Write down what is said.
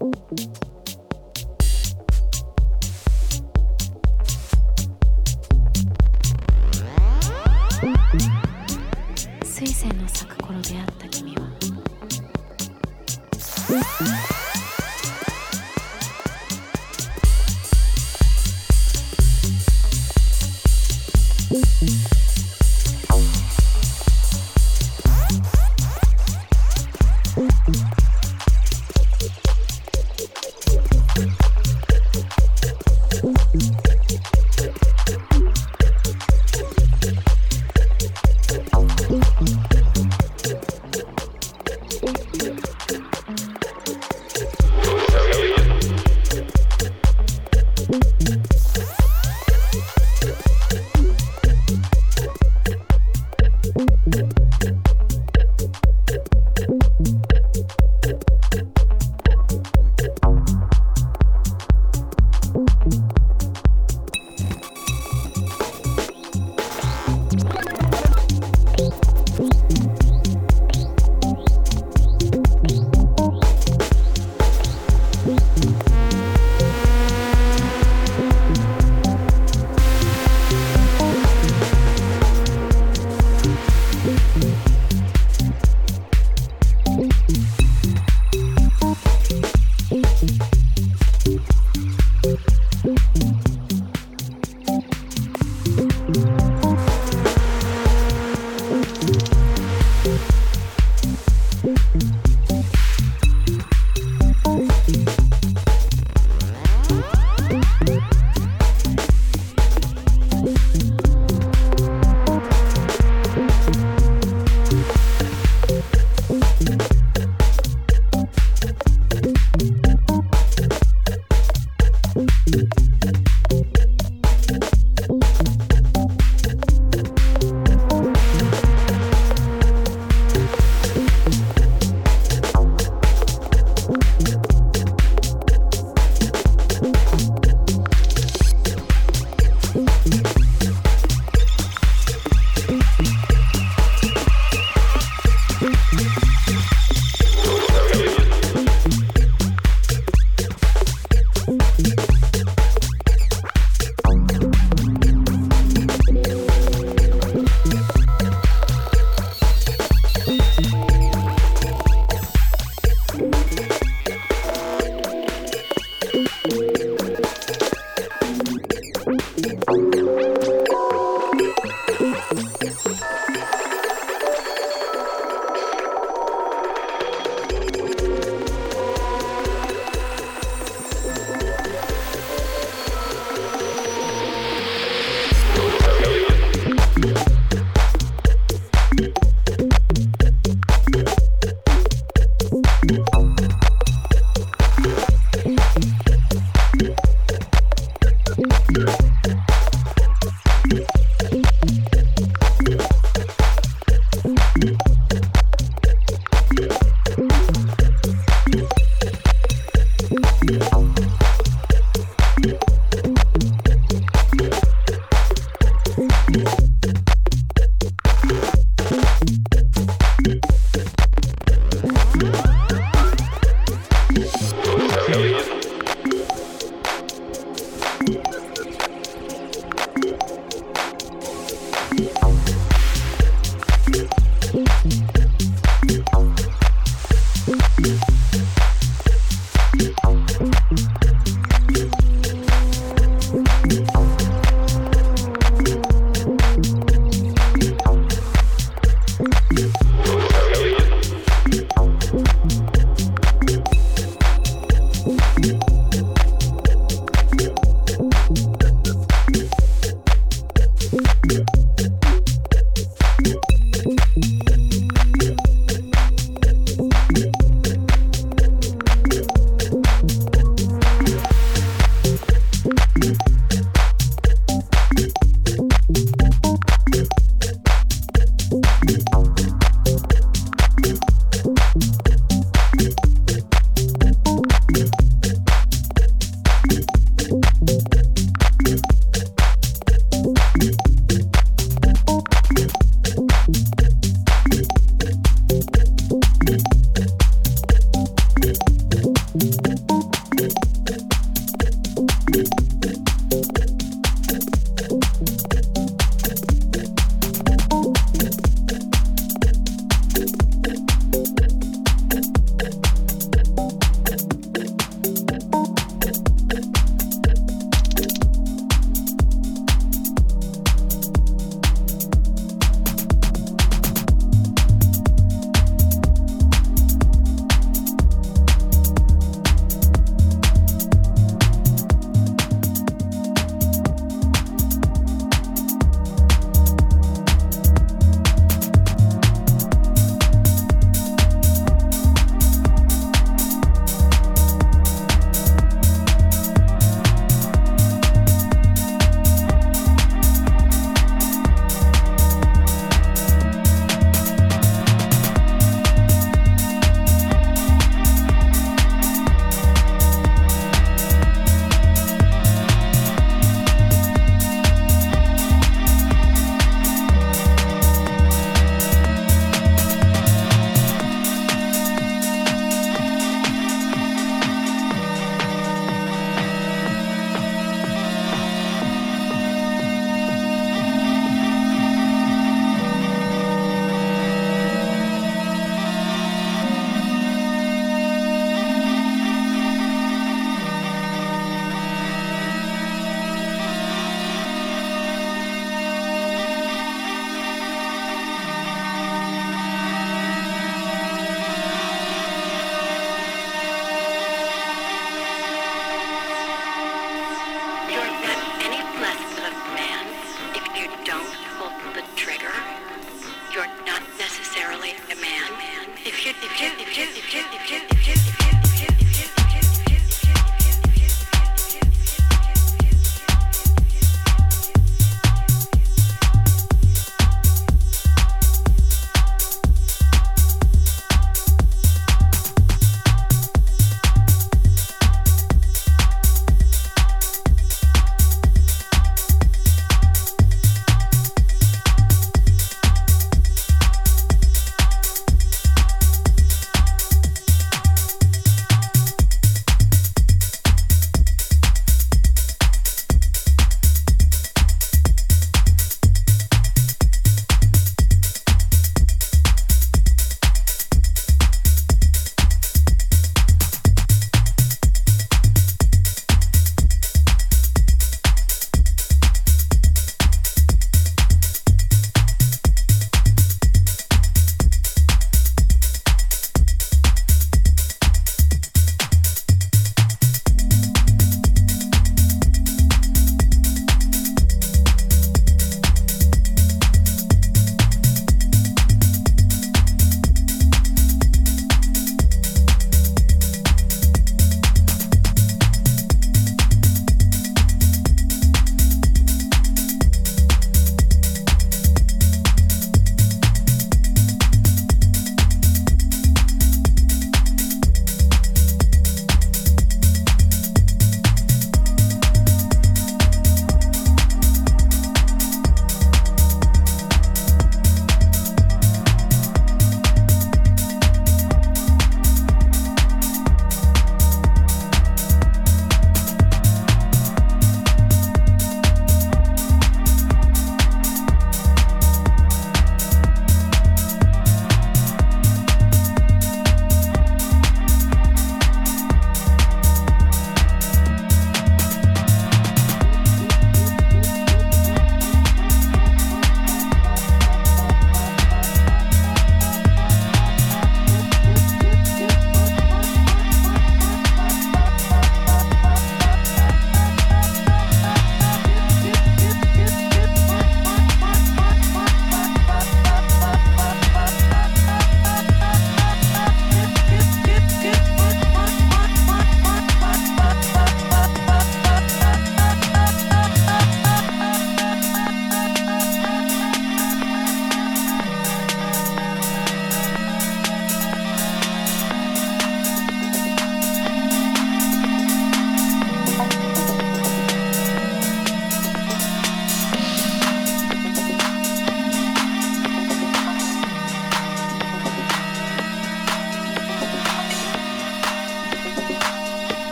you